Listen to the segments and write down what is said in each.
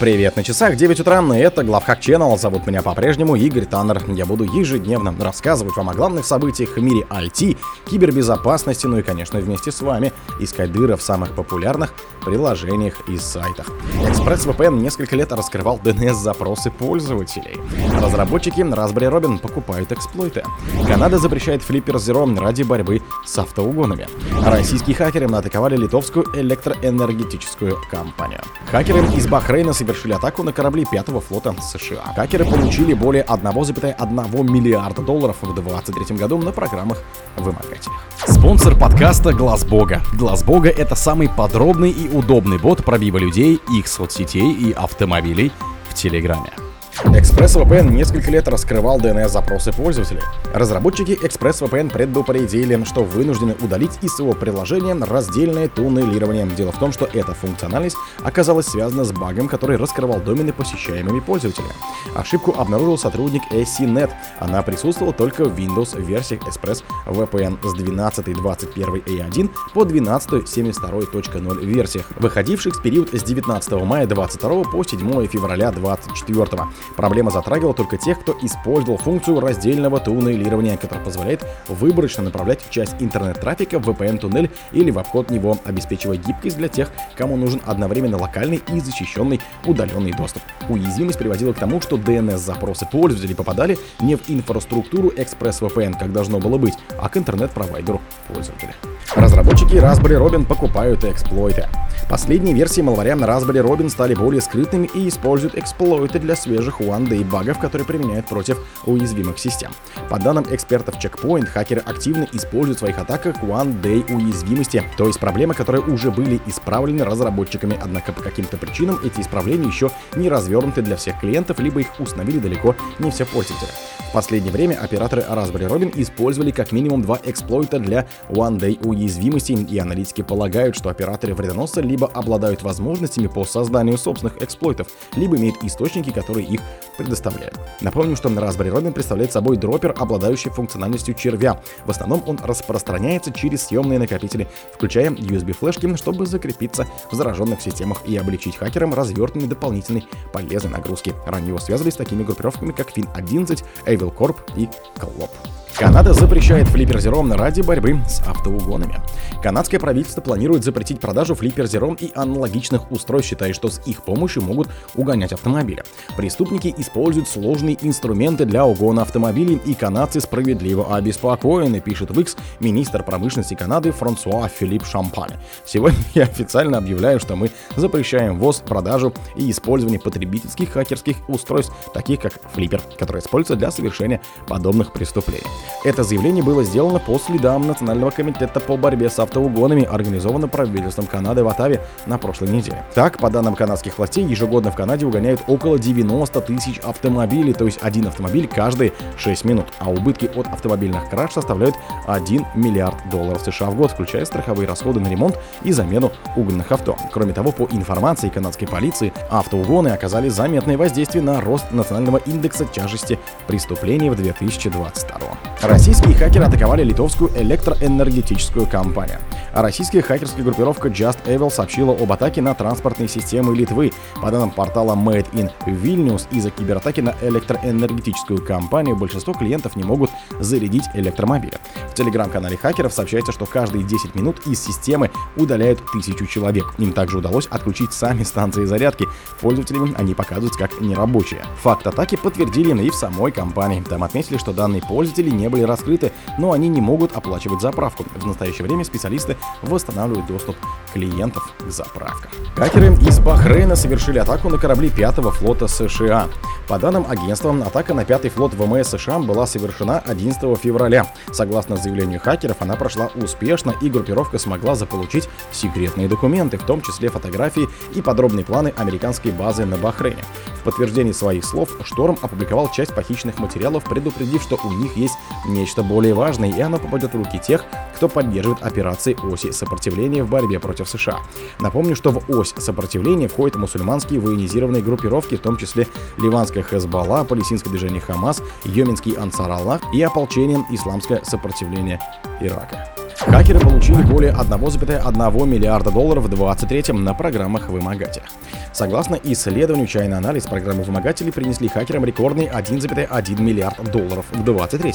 Привет на часах, 9 утра, и это Главхак Channel. Зовут меня по-прежнему Игорь Таннер. Я буду ежедневно рассказывать вам о главных событиях в мире IT, кибербезопасности, ну и, конечно, вместе с вами искать дыры в самых популярных приложениях и сайтах. ExpressVPN несколько лет раскрывал DNS-запросы пользователей. Разработчики Raspberry Robin покупают эксплойты. Канада запрещает Flipper Zero ради борьбы с автоугонами. Российские хакеры атаковали литовскую электроэнергетическую компанию. Хакеры из Бахрейна совершили атаку на корабли пятого флота США. Хакеры получили более 1,1 миллиарда долларов в 2023 году на программах вымогателей. Спонсор подкаста Глаз Бога. Глаз Бога это самый подробный и удобный бот пробива людей, их соцсетей и автомобилей в Телеграме. ExpressVPN несколько лет раскрывал DNS-запросы пользователей. Разработчики ExpressVPN предупредили, что вынуждены удалить из своего приложения раздельное туннелирование. Дело в том, что эта функциональность оказалась связана с багом, который раскрывал домены посещаемыми пользователями. Ошибку обнаружил сотрудник SCNet. Она присутствовала только в Windows версиях ExpressVPN с 12.21 и 1 по 12.72.0 версиях, выходивших с период с 19 мая 22 по 7 февраля 24. Проблема затрагивала только тех, кто использовал функцию раздельного туннелирования, которая позволяет выборочно направлять часть интернет-трафика в VPN-туннель или в обход него, обеспечивая гибкость для тех, кому нужен одновременно локальный и защищенный удаленный доступ. Уязвимость приводила к тому, что DNS-запросы пользователей попадали не в инфраструктуру ExpressVPN, как должно было быть, а к интернет-провайдеру пользователя. Разработчики Raspberry Robin покупают эксплойты. Последние версии малваря на Raspberry Robin стали более скрытными и используют эксплойты для свежих one-day багов, которые применяют против уязвимых систем. По данным экспертов Checkpoint, хакеры активно используют в своих атаках one-day уязвимости, то есть проблемы, которые уже были исправлены разработчиками, однако по каким-то причинам эти исправления еще не развернуты для всех клиентов, либо их установили далеко не все пользователи. В последнее время операторы Raspberry Robin использовали как минимум два эксплойта для one-day уязвимостей, и аналитики полагают, что операторы вредоносца либо обладают возможностями по созданию собственных эксплойтов, либо имеют источники, которые их предоставляют. Напомню, что Raspberry Robin представляет собой дроппер, обладающий функциональностью червя. В основном он распространяется через съемные накопители, включая USB-флешки, чтобы закрепиться в зараженных системах и облегчить хакерам развертывание дополнительной полезной нагрузки. Ранее его связывали с такими группировками, как Fin11, Evil Corp и Clop. Канада запрещает Flipper Zero ради борьбы с автоугонами. Канадское правительство планирует запретить продажу Flipper Zero и аналогичных устройств, считая, что с их помощью могут угонять автомобили. Преступники используют сложные инструменты для угона автомобилей, и канадцы справедливо обеспокоены, пишет в X министр промышленности Канады Франсуа Филипп Шампань. Сегодня я официально объявляю, что мы запрещаем ввоз, продажу и использование потребительских хакерских устройств, таких как Flipper, которые используются для совершения подобных преступлений. Это заявление было сделано по следам Национального комитета по борьбе с автоугонами, организованного правительством Канады в Оттаве на прошлой неделе. Так, по данным канадских властей, ежегодно в Канаде угоняют около 90 тысяч автомобилей, то есть один автомобиль каждые 6 минут, а убытки от автомобильных краж составляют 1 миллиард долларов США в год, включая страховые расходы на ремонт и замену угнанных авто. Кроме того, по информации канадской полиции, автоугоны оказали заметное воздействие на рост национального индекса тяжести преступлений в 2022. Российские хакеры атаковали литовскую электроэнергетическую компанию. А российская хакерская группировка Just Evil сообщила об атаке на транспортные системы Литвы. По данным портала Made in Vilnius, из-за кибератаки на электроэнергетическую компанию большинство клиентов не могут зарядить электромобили. В телеграм-канале хакеров сообщается, что каждые 10 минут из системы удаляют тысячу человек. Им также удалось отключить сами станции зарядки. Пользователям они показываются как нерабочие. Факт атаки подтвердили и в самой компании. Там отметили, что данные пользователи не были раскрыты, но они не могут оплачивать заправку. В настоящее время специалисты восстанавливают доступ клиентов к заправкам. Хакеры из Бахрейна совершили атаку на корабли 5-го флота США. По данным агентства, атака на 5-й флот ВМС США была совершена 11 февраля. Согласно заявлению хакеров, она прошла успешно и группировка смогла заполучить секретные документы, в том числе фотографии и подробные планы американской базы на Бахрейне. В подтверждении своих слов Шторм опубликовал часть похищенных материалов, предупредив, что у них есть нечто более важное, и оно попадет в руки тех, кто поддерживает операции оси сопротивления в борьбе против США. Напомню, что в ось сопротивления входят мусульманские военизированные группировки, в том числе ливанская Хезбалла, палестинское движение Хамас, йеменский Ансар Аллах и ополчение исламское сопротивление Ирака. Хакеры получили более 1,1 миллиарда долларов в 23 на программах вымогателя. Согласно исследованию China Analysis, программы вымогателей принесли хакерам рекордный 1,1 миллиард долларов в 23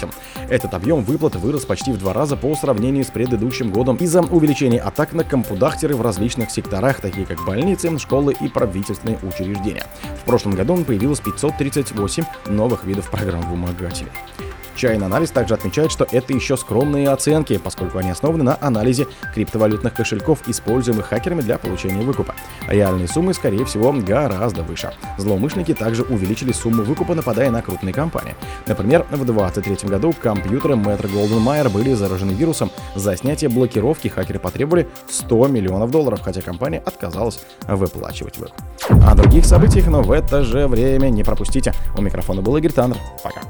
Этот объем выплат вырос почти в два раза по сравнению с предыдущим годом из-за увеличения атак на компудахтеры в различных секторах, такие как больницы, школы и правительственные учреждения. В прошлом году появилось 538 новых видов программ вымогателей. Анализ также отмечает, что это еще скромные оценки, поскольку они основаны на анализе криптовалютных кошельков, используемых хакерами для получения выкупа. Реальные суммы, скорее всего, гораздо выше. Злоумышленники также увеличили сумму выкупа, нападая на крупные компании. Например, в 2023 году компьютеры Metro Golden Mayer были заражены вирусом. За снятие блокировки хакеры потребовали 100 миллионов долларов, хотя компания отказалась выплачивать выкуп. О других событиях, но в это же время не пропустите. У микрофона был Игорь Таннер. Пока.